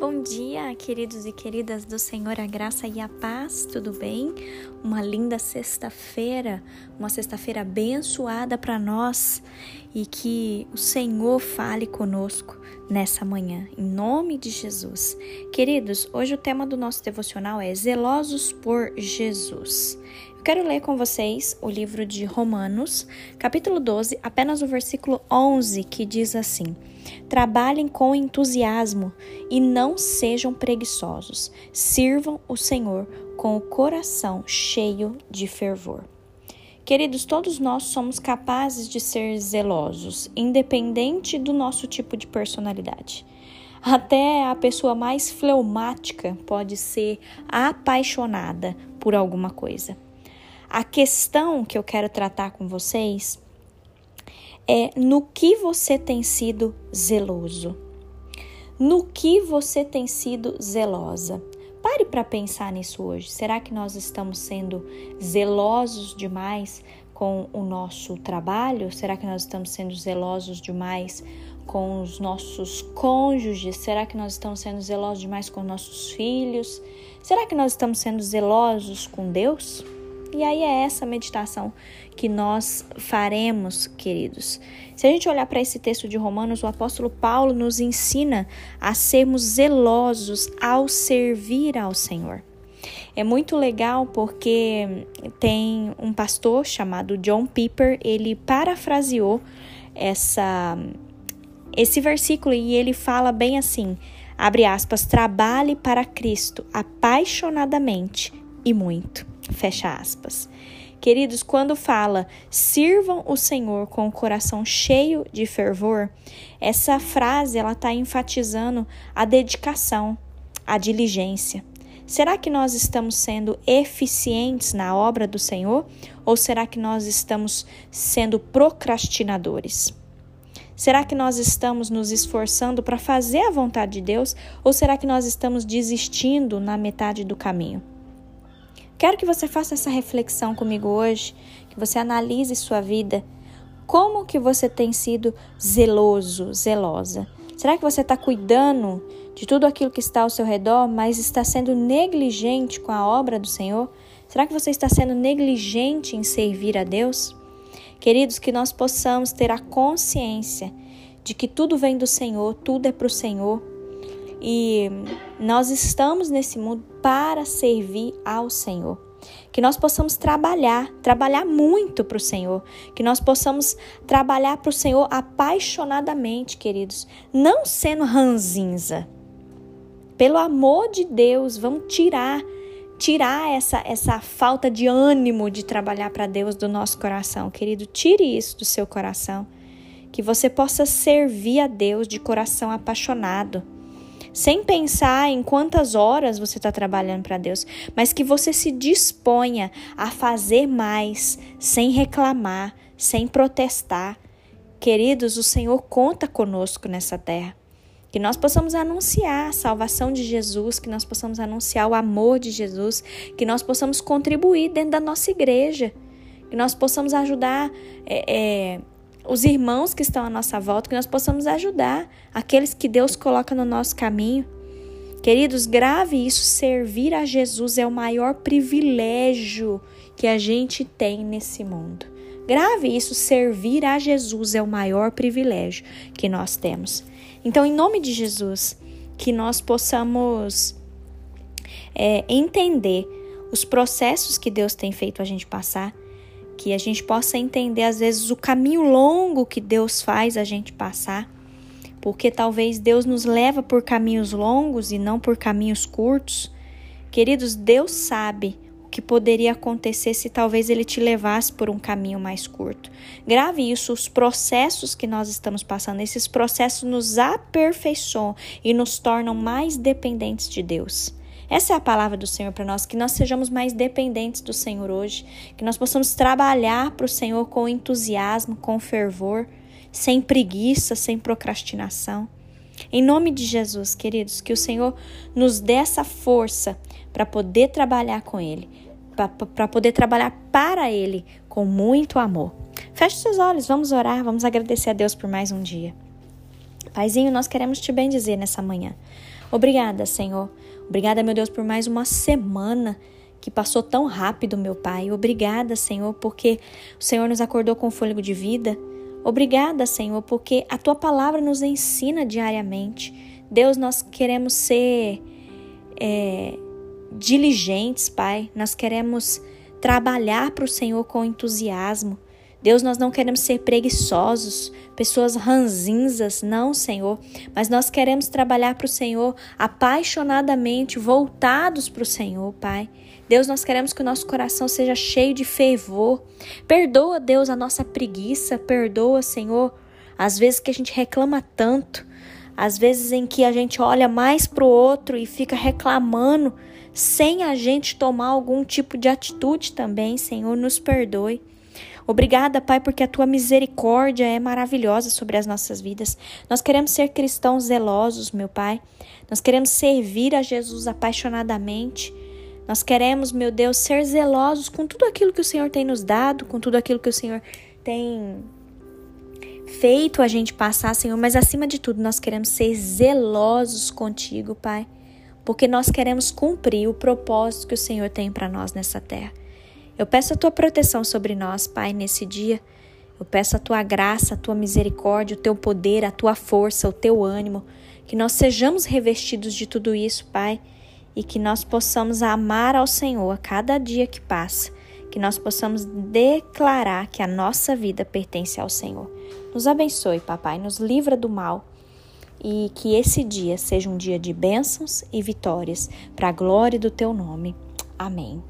Bom dia, queridos e queridas do Senhor, a graça e a paz, tudo bem? Uma linda sexta-feira, uma sexta-feira abençoada para nós e que o Senhor fale conosco nessa manhã, em nome de Jesus. Queridos, hoje o tema do nosso devocional é Zelosos por Jesus. Eu quero ler com vocês o livro de Romanos, capítulo 12, apenas o versículo 11, que diz assim: Trabalhem com entusiasmo e não sejam preguiçosos. Sirvam o Senhor com o coração cheio de fervor. Queridos, todos nós somos capazes de ser zelosos, independente do nosso tipo de personalidade. Até a pessoa mais fleumática pode ser apaixonada por alguma coisa. A questão que eu quero tratar com vocês é no que você tem sido zeloso. No que você tem sido zelosa. Pare para pensar nisso hoje. Será que nós estamos sendo zelosos demais com o nosso trabalho? Será que nós estamos sendo zelosos demais com os nossos cônjuges? Será que nós estamos sendo zelosos demais com nossos filhos? Será que nós estamos sendo zelosos com Deus? E aí é essa meditação que nós faremos, queridos. Se a gente olhar para esse texto de Romanos, o apóstolo Paulo nos ensina a sermos zelosos ao servir ao Senhor. É muito legal porque tem um pastor chamado John Piper, ele parafraseou essa esse versículo e ele fala bem assim: abre aspas, trabalhe para Cristo apaixonadamente e muito. Fecha aspas. Queridos, quando fala sirvam o Senhor com o coração cheio de fervor, essa frase ela está enfatizando a dedicação, a diligência. Será que nós estamos sendo eficientes na obra do Senhor ou será que nós estamos sendo procrastinadores? Será que nós estamos nos esforçando para fazer a vontade de Deus ou será que nós estamos desistindo na metade do caminho? Quero que você faça essa reflexão comigo hoje, que você analise sua vida. Como que você tem sido zeloso, zelosa? Será que você está cuidando de tudo aquilo que está ao seu redor, mas está sendo negligente com a obra do Senhor? Será que você está sendo negligente em servir a Deus? Queridos, que nós possamos ter a consciência de que tudo vem do Senhor, tudo é para o Senhor e nós estamos nesse mundo para servir ao Senhor. Que nós possamos trabalhar, trabalhar muito para o Senhor. Que nós possamos trabalhar para o Senhor apaixonadamente, queridos. Não sendo ranzinza. Pelo amor de Deus, vamos tirar tirar essa, essa falta de ânimo de trabalhar para Deus do nosso coração, querido. Tire isso do seu coração. Que você possa servir a Deus de coração apaixonado sem pensar em quantas horas você está trabalhando para Deus, mas que você se disponha a fazer mais, sem reclamar, sem protestar. Queridos, o Senhor conta conosco nessa terra. Que nós possamos anunciar a salvação de Jesus, que nós possamos anunciar o amor de Jesus, que nós possamos contribuir dentro da nossa igreja, que nós possamos ajudar é, é, os irmãos que estão à nossa volta, que nós possamos ajudar aqueles que Deus coloca no nosso caminho. Queridos, grave isso: servir a Jesus é o maior privilégio que a gente tem nesse mundo. Grave isso: servir a Jesus é o maior privilégio que nós temos. Então, em nome de Jesus, que nós possamos é, entender os processos que Deus tem feito a gente passar que a gente possa entender às vezes o caminho longo que Deus faz a gente passar, porque talvez Deus nos leva por caminhos longos e não por caminhos curtos. Queridos, Deus sabe o que poderia acontecer se talvez ele te levasse por um caminho mais curto. Grave isso, os processos que nós estamos passando, esses processos nos aperfeiçoam e nos tornam mais dependentes de Deus. Essa é a palavra do Senhor para nós, que nós sejamos mais dependentes do Senhor hoje, que nós possamos trabalhar para o Senhor com entusiasmo, com fervor, sem preguiça, sem procrastinação. Em nome de Jesus, queridos, que o Senhor nos dê essa força para poder trabalhar com Ele, para poder trabalhar para Ele com muito amor. Feche seus olhos, vamos orar, vamos agradecer a Deus por mais um dia. Paizinho, nós queremos te bendizer nessa manhã. Obrigada, Senhor. Obrigada, meu Deus, por mais uma semana que passou tão rápido, meu Pai. Obrigada, Senhor, porque o Senhor nos acordou com fôlego de vida. Obrigada, Senhor, porque a tua palavra nos ensina diariamente. Deus, nós queremos ser é, diligentes, Pai. Nós queremos trabalhar para o Senhor com entusiasmo. Deus, nós não queremos ser preguiçosos, pessoas ranzinzas, não, Senhor, mas nós queremos trabalhar para o Senhor apaixonadamente, voltados para o Senhor, Pai. Deus, nós queremos que o nosso coração seja cheio de fervor. Perdoa, Deus, a nossa preguiça, perdoa, Senhor, às vezes que a gente reclama tanto, às vezes em que a gente olha mais para o outro e fica reclamando, sem a gente tomar algum tipo de atitude também, Senhor, nos perdoe. Obrigada, Pai, porque a tua misericórdia é maravilhosa sobre as nossas vidas. Nós queremos ser cristãos zelosos, meu Pai. Nós queremos servir a Jesus apaixonadamente. Nós queremos, meu Deus, ser zelosos com tudo aquilo que o Senhor tem nos dado, com tudo aquilo que o Senhor tem feito a gente passar, Senhor, mas acima de tudo, nós queremos ser zelosos contigo, Pai, porque nós queremos cumprir o propósito que o Senhor tem para nós nessa terra. Eu peço a tua proteção sobre nós, Pai, nesse dia. Eu peço a tua graça, a tua misericórdia, o teu poder, a tua força, o teu ânimo. Que nós sejamos revestidos de tudo isso, Pai, e que nós possamos amar ao Senhor a cada dia que passa. Que nós possamos declarar que a nossa vida pertence ao Senhor. Nos abençoe, Papai, nos livra do mal e que esse dia seja um dia de bênçãos e vitórias para a glória do teu nome. Amém.